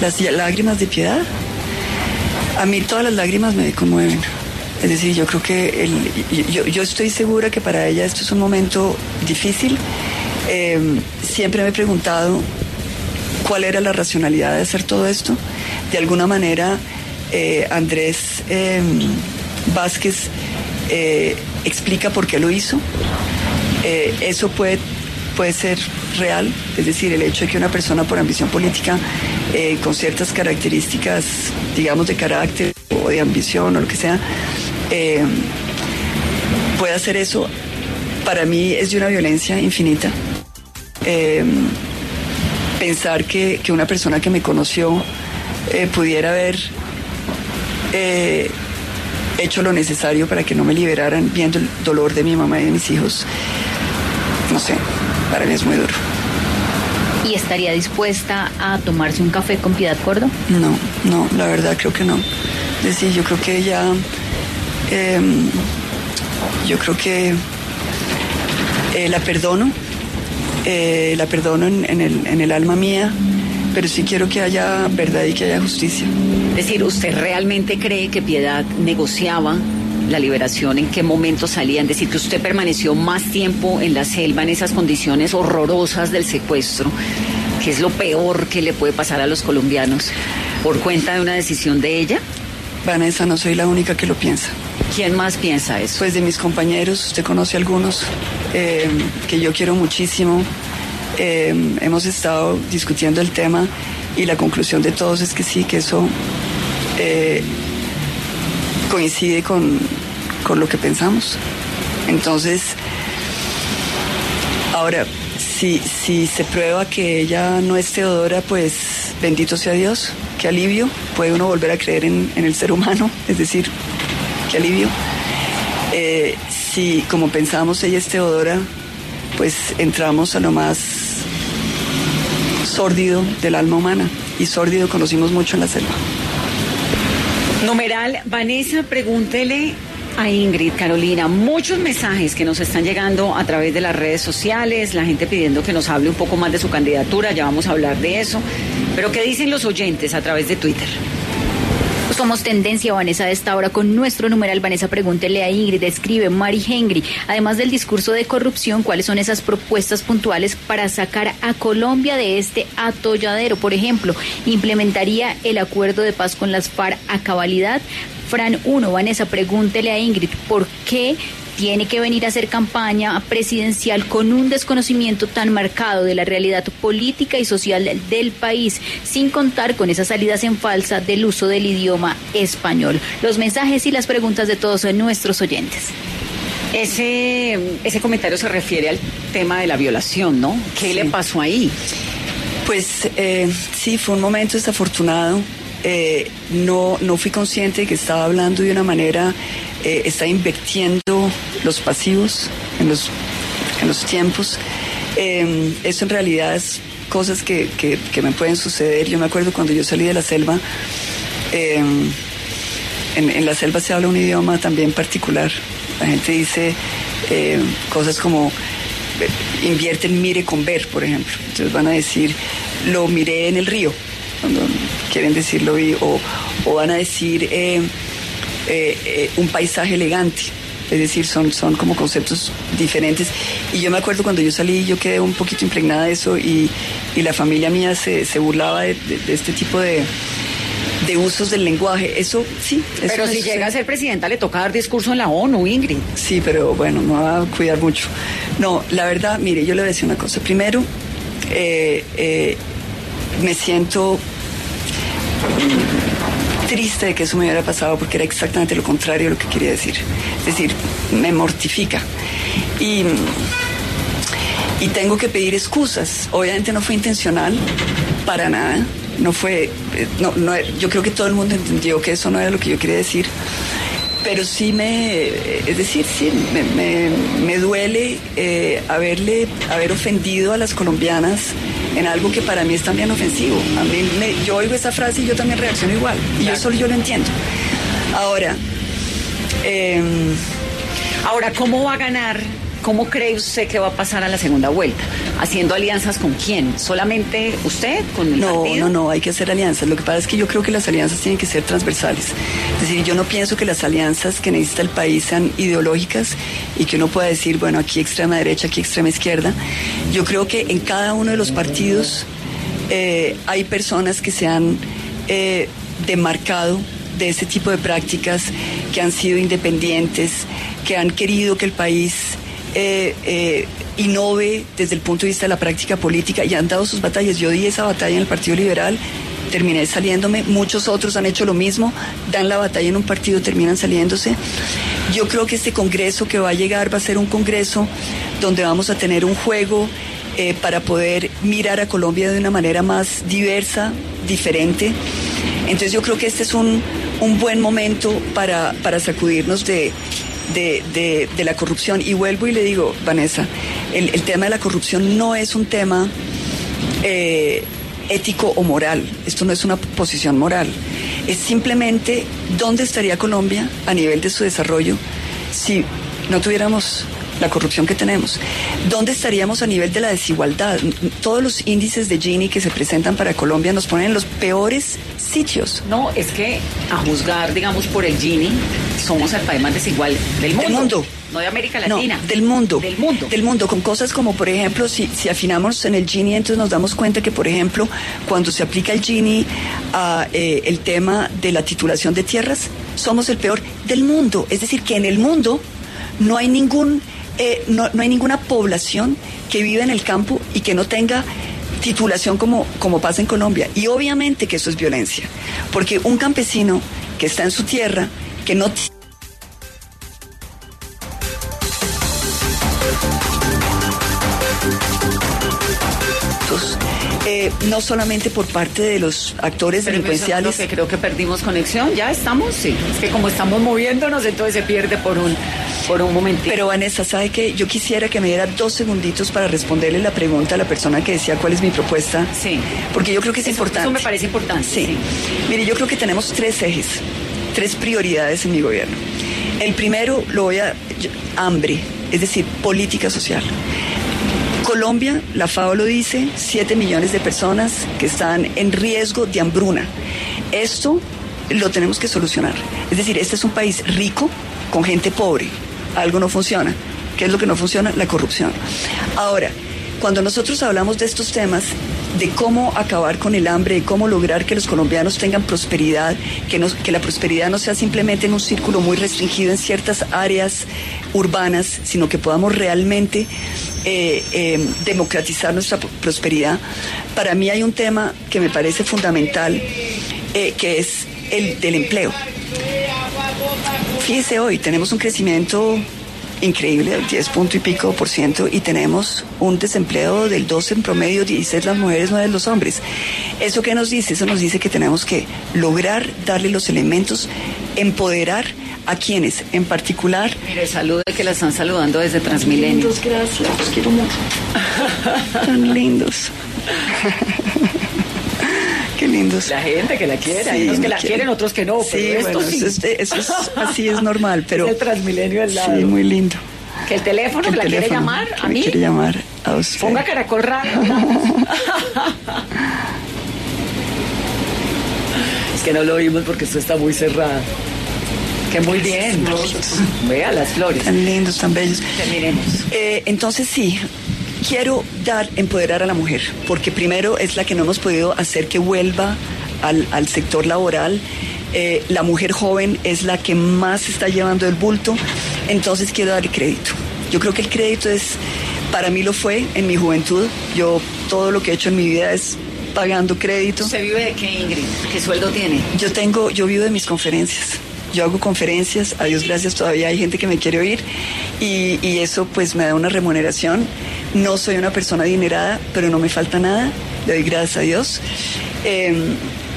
Las lágrimas de piedad. A mí todas las lágrimas me conmueven. Es decir, yo creo que el- yo, yo estoy segura que para ella esto es un momento difícil. Eh, siempre me he preguntado cuál era la racionalidad de hacer todo esto. De alguna manera, eh, Andrés eh, Vázquez explica por qué lo hizo. Eh, eso puede, puede ser real, es decir, el hecho de que una persona por ambición política eh, con ciertas características, digamos, de carácter o de ambición o lo que sea, eh, pueda hacer eso, para mí es de una violencia infinita. Eh, pensar que, que una persona que me conoció pudiera haber hecho lo necesario para que no me liberaran viendo el dolor de mi mamá y de mis hijos, no sé, para mí es muy duro. ¿Y estaría dispuesta a tomarse un café con Piedad Cordo? No, no, la verdad creo que no. Es decir, yo creo que ella, eh, yo creo que eh, la perdono, eh, la perdono en, en el, en el alma mía, pero sí quiero que haya verdad y que haya justicia. Es decir, ¿usted realmente cree que Piedad negociaba la liberación? ¿En qué momento salía? Es decir, que usted permaneció más tiempo en la selva en esas condiciones horrorosas del secuestro, que es lo peor que le puede pasar a los colombianos, por cuenta de una decisión de ella. Vanessa, no soy la única que lo piensa. ¿Quién más piensa eso? Pues de mis compañeros, usted conoce algunos eh, que yo quiero muchísimo. Eh, hemos estado discutiendo el tema y la conclusión de todos es que sí, que eso eh, coincide con, con lo que pensamos. Entonces, ahora, si, si se prueba que ella no es Teodora, pues bendito sea Dios, qué alivio, puede uno volver a creer en, en el ser humano, es decir, qué alivio. Eh, si, como pensamos, ella es Teodora, pues entramos a lo más sórdido del alma humana. Y sórdido conocimos mucho en la selva. Numeral, Vanessa, pregúntele a Ingrid, Carolina, muchos mensajes que nos están llegando a través de las redes sociales, la gente pidiendo que nos hable un poco más de su candidatura, ya vamos a hablar de eso, pero ¿qué dicen los oyentes a través de Twitter? Somos tendencia, Vanessa, de esta hora con nuestro numeral. Vanessa, pregúntele a Ingrid, escribe Mari Henry. Además del discurso de corrupción, ¿cuáles son esas propuestas puntuales para sacar a Colombia de este atolladero? Por ejemplo, ¿implementaría el acuerdo de paz con las FARC a cabalidad? Fran 1, Vanessa, pregúntele a Ingrid, ¿por qué tiene que venir a hacer campaña presidencial con un desconocimiento tan marcado de la realidad política y social del país, sin contar con esas salidas en falsa del uso del idioma español. Los mensajes y las preguntas de todos nuestros oyentes. Ese, ese comentario se refiere al tema de la violación, ¿no? ¿Qué Sí. le pasó ahí? Pues eh, sí, fue un momento desafortunado. Eh, no, no fui consciente de que estaba hablando de una manera, eh, estaba invirtiendo los pasivos en los, en los tiempos. Eh, eso en realidad es cosas que, que- que me pueden suceder. Yo me acuerdo cuando yo salí de la selva, eh, en, en la selva se habla un idioma también particular. La gente dice eh, cosas como eh, invierte en mire con ver, por ejemplo. Entonces van a decir, lo miré en el río, cuando quieren decir lo vi, o, o van a decir eh, eh, eh, un paisaje elegante. Es decir, son, son como conceptos diferentes. Y yo me acuerdo cuando yo salí, yo quedé un poquito impregnada de eso y, y la familia mía se, se burlaba de, de- de este tipo de, de usos del lenguaje. Eso sí. eso Pero si llega a ser presidenta le toca dar discurso en la ONU, Ingrid. Sí, pero bueno, me va a cuidar mucho. No, la verdad, mire, yo le voy a decir una cosa. Primero, eh, eh, me siento triste de que eso me hubiera pasado porque era exactamente lo contrario de lo que quería decir. Es decir, me mortifica. y, y tengo que pedir excusas. Obviamente no fue intencional, para nada. No fue, eh, no, no, yo creo que todo el mundo entendió que eso no era lo que yo quería decir pero sí me, es decir, sí, me, me, me duele eh, haberle, haber ofendido a las colombianas en algo que para mí es también ofensivo. A mí me, yo oigo esa frase y yo también reacciono igual. Y yo solo yo lo entiendo. Ahora, eh, ahora, ¿cómo va a ganar ¿Cómo cree usted que va a pasar a la segunda vuelta? ¿Haciendo alianzas con quién? ¿Solamente usted? ¿Con el no, partido? no, no, hay que hacer alianzas. Lo que pasa es que yo creo que las alianzas tienen que ser transversales. Es decir, yo no pienso que las alianzas que necesita el país sean ideológicas y que uno pueda decir, bueno, aquí extrema derecha, aquí extrema izquierda. Yo creo que en cada uno de los partidos eh, hay personas que se han eh, demarcado de ese tipo de prácticas, que han sido independientes, que han querido que el país eh, eh, desde el punto de vista de la práctica política y han dado sus batallas. Yo di esa batalla en el Partido Liberal, terminé saliéndome, muchos otros han hecho lo mismo, dan la batalla en un partido, terminan saliéndose. Yo creo que este Congreso que va a llegar va a ser un Congreso donde vamos a tener un juego eh, para poder mirar a Colombia de una manera más diversa, diferente. Entonces yo creo que este es un, un buen momento para, para sacudirnos de, de, de, la corrupción. Y vuelvo y le digo, Vanessa, el, el tema de la corrupción no es un tema eh, ético o moral. Esto no es una posición moral. Es simplemente dónde estaría Colombia a nivel de su desarrollo si no tuviéramos la corrupción que tenemos. ¿Dónde estaríamos a nivel de la desigualdad? Todos los índices de Gini que se presentan para Colombia nos ponen en los peores sitios. No, es que a juzgar, digamos, por el Gini, somos el país más desigual del mundo. Del mundo. No de América Latina. No, del mundo. Del mundo. Del mundo, con cosas como, por ejemplo, si, si afinamos en el Gini, entonces nos damos cuenta que, por ejemplo, cuando se aplica el Gini a eh, el tema de la titulación de tierras, somos el peor del mundo. Es decir, que en el mundo no hay ningún eh, no, no, hay ninguna población que vive en el campo y que no tenga titulación como, como pasa en Colombia. Y obviamente que eso es violencia, porque un campesino que está en su tierra, que no... Eh, no solamente por parte de los actores Pero delincuenciales. Que creo que perdimos conexión, ya estamos, sí. Es que como estamos moviéndonos, entonces se pierde por un, por un momentito. Pero Vanessa, ¿sabe qué? Yo quisiera que me diera dos segunditos para responderle la pregunta a la persona que decía cuál es mi propuesta. Sí. Porque yo creo que es eso, importante. Eso me parece importante. Sí. sí. Mire, yo creo que tenemos tres ejes, tres prioridades en mi gobierno. El primero lo voy a hambre, es decir, política social. Colombia, la FAO lo dice, 7 millones de personas que están en riesgo de hambruna. Esto lo tenemos que solucionar. Es decir, este es un país rico con gente pobre. Algo no funciona. ¿Qué es lo que no funciona? La corrupción. Ahora, cuando nosotros hablamos de estos temas, de cómo acabar con el hambre, de cómo lograr que los colombianos tengan prosperidad, que, no, que la prosperidad no sea simplemente en un círculo muy restringido en ciertas áreas urbanas, sino que podamos realmente eh, eh, democratizar nuestra prosperidad. Para mí hay un tema que me parece fundamental, eh, que es el del empleo. Fíjese hoy, tenemos un crecimiento increíble, del 10 punto y pico por ciento, y tenemos un desempleo del 12 en promedio, 16 las mujeres, 9 los hombres. ¿Eso qué nos dice? Eso nos dice que tenemos que lograr darle los elementos, empoderar a quienes en particular. Mire, salude que la están saludando desde Transmilenio. Lindos, gracias, los quiero mucho. Tan lindos. Lindos. La gente que la quiere, sí, unos que la quieren, otros que no. Sí, pero bueno, sí. Eso, es, eso es, así es normal, pero. Es el Transmilenio al lado. Sí, muy lindo. Que el teléfono, que el la teléfono, quiere llamar que a mí. quiere llamar a usted. Ponga caracol radio. es que no lo oímos porque esto está muy cerrado. Que muy bien. Vea las flores. Tan lindos, tan bellos. Terminemos. Eh, entonces sí, quiero dar, empoderar a la mujer, porque primero es la que no hemos podido hacer que vuelva al, al sector laboral. Eh, la mujer joven es la que más está llevando el bulto, entonces quiero darle crédito. Yo creo que el crédito es, para mí lo fue en mi juventud. Yo todo lo que he hecho en mi vida es pagando crédito. ¿Usted vive de qué, Ingrid? ¿Qué sueldo tiene? Yo tengo, yo vivo de mis conferencias. Yo hago conferencias, a Dios gracias todavía hay gente que me quiere oír y, eso pues me da una remuneración. No soy una persona adinerada, pero no me falta nada, le doy gracias a Dios. Eh,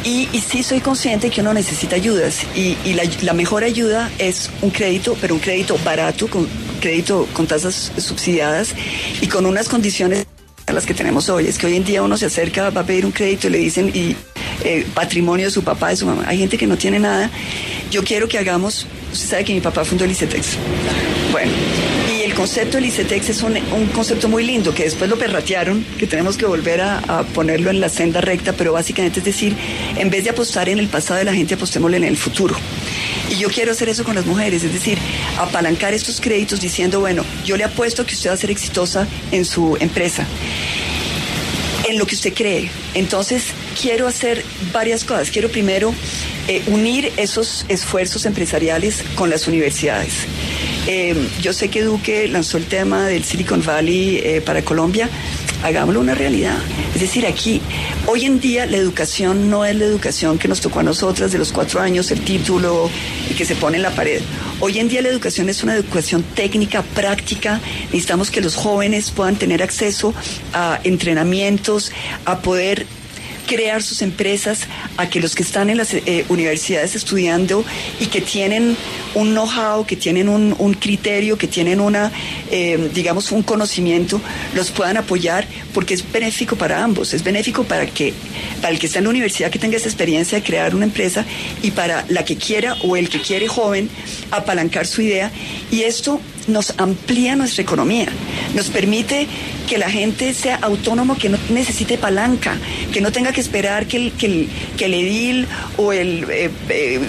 y, y, sí soy consciente que uno necesita ayudas y, la, mejor ayuda es un crédito, pero un crédito barato, con crédito con tasas subsidiadas y con unas condiciones a las que tenemos hoy. Es que hoy en día uno se acerca, va a pedir un crédito y le dicen y eh, patrimonio de su papá, de su mamá. Hay gente que no tiene nada. Yo quiero que hagamos, usted sabe que mi papá fundó el ICETEX. Bueno, y el concepto del ICETEX es un, un, concepto muy lindo, que después lo perratearon, que tenemos que volver a, a, ponerlo en la senda recta, pero básicamente es decir, en vez de apostar en el pasado de la gente, apostémosle en el futuro. Y yo quiero hacer eso con las mujeres, es decir, apalancar estos créditos diciendo, bueno, yo le apuesto que usted va a ser exitosa en su empresa, en lo que usted cree. Entonces, quiero hacer varias cosas. Quiero primero eh, unir esos esfuerzos empresariales con las universidades. Eh, yo sé que Duque lanzó el tema del Silicon Valley eh, para Colombia. Hagámoslo una realidad. Es decir, aquí, hoy en día la educación no es la educación que nos tocó a nosotras de los cuatro años, el título que se pone en la pared. Hoy en día la educación es una educación técnica, práctica. Necesitamos que los jóvenes puedan tener acceso a entrenamientos, a poder crear sus empresas, a que los que están en las eh, universidades estudiando y que tienen un know-how, que tienen un, un, criterio, que tienen una, eh, digamos, un conocimiento, los puedan apoyar porque es benéfico para ambos. Es benéfico para que, para el que está en la universidad que tenga esa experiencia de crear una empresa y para la que quiera o el que quiere joven apalancar su idea. Y esto nos amplía nuestra economía, nos permite que la gente sea autónomo, que no necesite palanca, que no tenga que esperar que el, que el, que el edil o el eh, eh,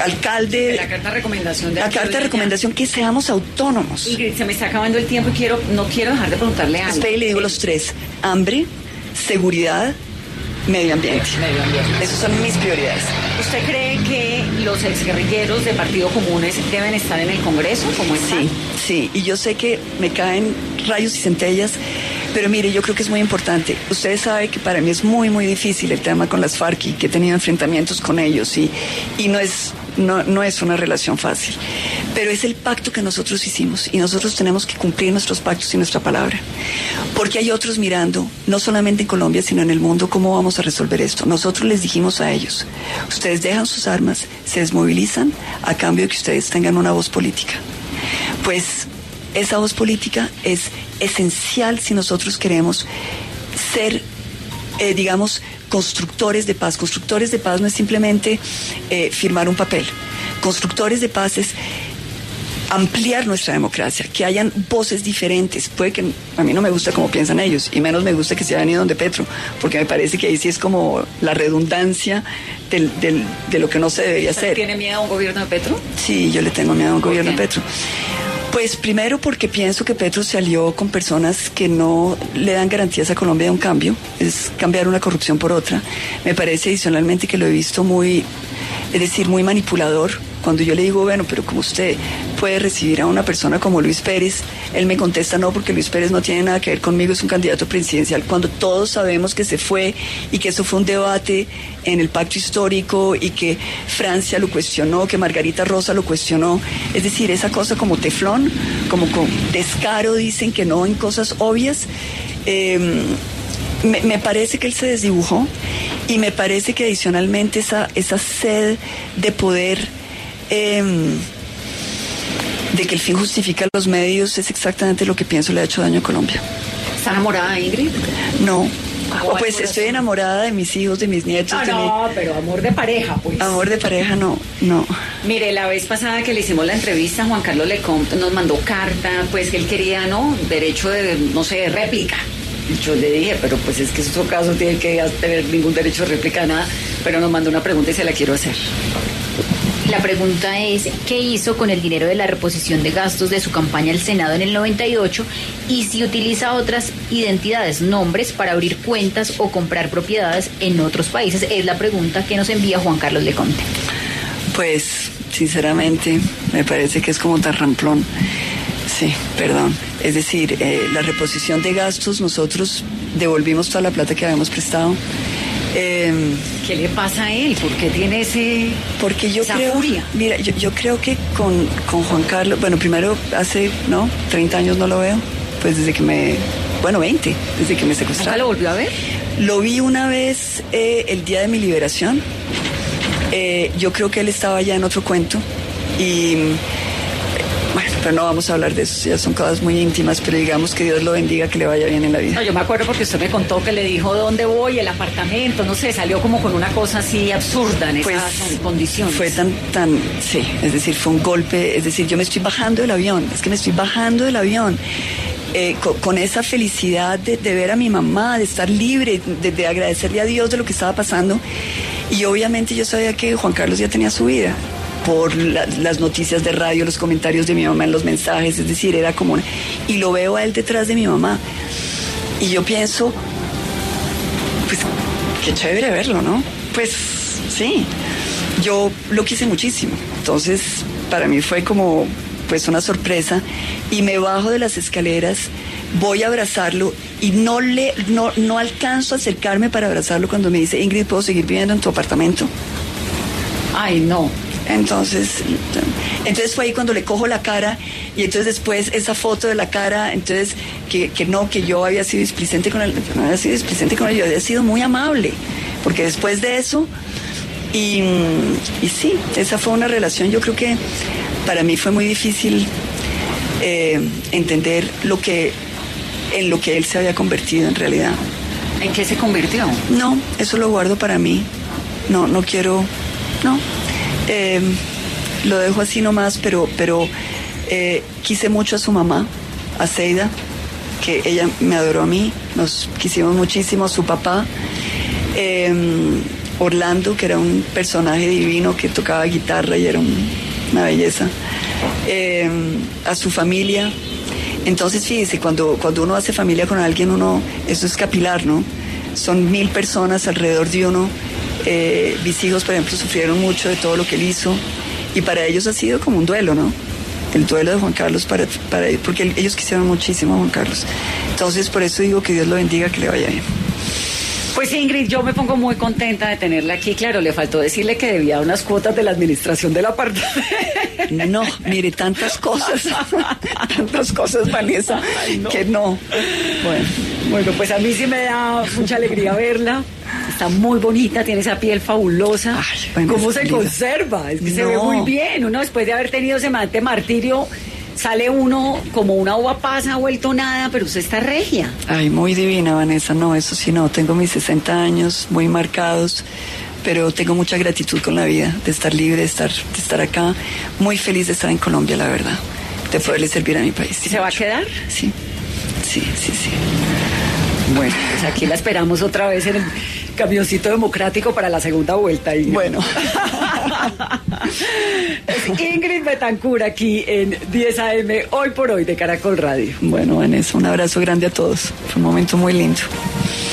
alcalde. La carta de recomendación de La carta de recomendación que seamos autónomos. Ingrid, se me está acabando el tiempo y quiero, no quiero dejar de preguntarle algo. Espera y le digo los tres: hambre, seguridad, medio ambiente. Medio ambiente. Esas son mis prioridades. ¿Usted cree que los exguerrilleros de Partido Comunes deben estar en el Congreso? como? Sí, sí. Y yo sé que me caen rayos y centellas, pero mire, yo creo que es muy importante. Ustedes saben que para mí es muy, muy difícil el tema con las FARC y que he tenido enfrentamientos con ellos y, y no es no, no, es una relación fácil, pero es el pacto que nosotros hicimos y nosotros tenemos que cumplir nuestros pactos y nuestra palabra. Porque hay otros mirando, no solamente en Colombia, sino en el mundo, cómo vamos a resolver esto. Nosotros les dijimos a ellos, ustedes dejan sus armas, se desmovilizan a cambio de que ustedes tengan una voz política. Pues esa voz política es esencial si nosotros queremos ser, eh, digamos, constructores de paz. Constructores de paz no es simplemente eh, firmar un papel. Constructores de paz es ampliar nuestra democracia, que hayan voces diferentes. Puede que a mí no me gusta cómo piensan ellos, y menos me gusta que se hayan ido donde Petro, porque me parece que ahí sí es como la redundancia del, del, de lo que no se debería hacer. ¿Tiene miedo a un gobierno de Petro? Sí, yo le tengo miedo a un gobierno de Petro. Pues primero porque pienso que Petro se alió con personas que no le dan garantías a Colombia de un cambio, es cambiar una corrupción por otra. Me parece adicionalmente que lo he visto muy, es decir, muy manipulador. Cuando yo le digo, bueno, pero como usted puede recibir a una persona como Luis Pérez, él me contesta no, porque Luis Pérez no tiene nada que ver conmigo, es un candidato presidencial, cuando todos sabemos que se fue y que eso fue un debate en el pacto histórico y que Francia lo cuestionó, que Margarita Rosa lo cuestionó. Es decir, esa cosa como teflón, como con descaro, dicen que no en cosas obvias. Eh, me, parece que él se desdibujó y me parece que adicionalmente esa sed de poder, eh, de que el fin justifica los medios, es exactamente lo que pienso le ha hecho daño a Colombia. ¿Está enamorada, Ingrid? No. Oh, pues estoy enamorada de mis hijos, de mis nietos. Ah, de no, mi... pero amor de pareja, pues. Amor de pareja, no, no. Mire, la vez pasada que le hicimos la entrevista, Juan Carlos Lecomte nos mandó carta, pues que él quería, ¿no? Derecho de, no sé, de réplica. Yo le dije, pero pues es que en su caso tiene que tener ningún derecho de réplica, nada. Pero nos mandó una pregunta y se la quiero hacer. La pregunta es, ¿qué hizo con el dinero de la reposición de gastos de su campaña al Senado en el 98 y si utiliza otras identidades, nombres para abrir cuentas o comprar propiedades en otros países? Es la pregunta que nos envía Juan Carlos Leconte. Pues, sinceramente, me parece que es como tan ramplón. Sí, perdón. Es decir, eh, la reposición de gastos, nosotros devolvimos toda la plata que habíamos prestado. Em, ¿Qué le pasa a él? ¿Por qué tiene ese porque yo esa creo, furia? mira, yo, yo creo que con, con Juan Carlos, bueno, primero hace, ¿no? 30 años no lo veo, pues desde que me, bueno, 20, desde que me ¿Nunca secuestraron. lo volvió a ver? Lo vi una vez eh, el día de mi liberación. Eh, yo creo que él estaba ya en otro cuento. Y pero no vamos a hablar de eso, ya son cosas muy íntimas, pero digamos que Dios lo bendiga, que le vaya bien en la vida. No, yo me acuerdo porque usted me contó que le dijo dónde voy, el apartamento, no sé, salió como con una cosa así absurda en Pues esas condiciones. fue tan, tan, sí, es decir, fue un golpe, es decir, yo me estoy bajando del avión, es que me estoy bajando del avión. eh, co- con, esa felicidad de, de ver a mi mamá, de estar libre, de, de agradecerle a Dios de lo que estaba pasando. Y obviamente yo sabía que Juan Carlos ya tenía su vida por la- las noticias de radio, los comentarios de mi mamá en los mensajes, es decir, era como... y lo veo a él detrás de mi mamá. Y yo pienso, pues qué chévere verlo, ¿no? Pues sí, yo lo quise muchísimo. Entonces, para mí fue como pues una sorpresa y me bajo de las escaleras, voy a abrazarlo y no le no no alcanzo a acercarme para abrazarlo cuando me dice, "Ingrid, ¿puedo seguir viviendo en tu apartamento?" Ay, no. Entonces, entonces fue ahí cuando le cojo la cara y entonces después esa foto de la cara, entonces que, que no, que yo había sido displicente con él, no había sido displicente con él, yo había sido muy amable, porque después de eso, y, y sí, esa fue una relación, yo creo que para mí fue muy difícil eh, entender lo que, en lo que él se había convertido en realidad. ¿En qué se convirtió? No, eso lo guardo para mí. No, no quiero, no. Eh, lo dejo así nomás, pero, pero eh, quise mucho a su mamá, a Seida, que ella me adoró a mí, nos quisimos muchísimo, a su papá, eh, Orlando, que era un personaje divino que tocaba guitarra y era un- una belleza, eh, a su familia. Entonces, fíjese, cuando, cuando uno hace familia con alguien, uno, eso es capilar, ¿no? Son mil personas alrededor de uno. Eh, mis hijos, por ejemplo, sufrieron mucho de todo lo que él hizo y para ellos ha sido como un duelo, ¿no? El duelo de Juan Carlos, para, para, porque ellos quisieron muchísimo a Juan Carlos. Entonces, por eso digo que Dios lo bendiga, que le vaya bien. Pues Ingrid, yo me pongo muy contenta de tenerla aquí. Claro, le faltó decirle que debía unas cuotas de la administración del apartamento. No, mire, tantas cosas, tantas cosas, Vanessa, que no. Bueno, Bueno, pues a mí sí me da mucha alegría verla. Está muy bonita, tiene esa piel fabulosa. Ay, bueno, ¿Cómo se conserva? Es que se ve muy bien. Uno después de haber tenido semejante martirio, sale uno como una uva pasa, ha vuelto nada, pero usted está regia. Ay, muy divina, Vanessa. No, eso sí, no. Tengo mis 60 años muy marcados, pero tengo mucha gratitud con la vida, de estar libre, de estar, de estar acá. Muy feliz de estar en Colombia, la verdad. De poderle servir a mi país. ¿Y se va a quedar? Sí, sí, sí, sí. Bueno, pues aquí la esperamos otra vez en el camioncito democrático para la segunda vuelta. Ingrid. Bueno. Es Ingrid Betancur aquí en 10 AM, hoy por hoy de Caracol Radio. Bueno, Vanessa, un abrazo grande a todos. Fue un momento muy lindo.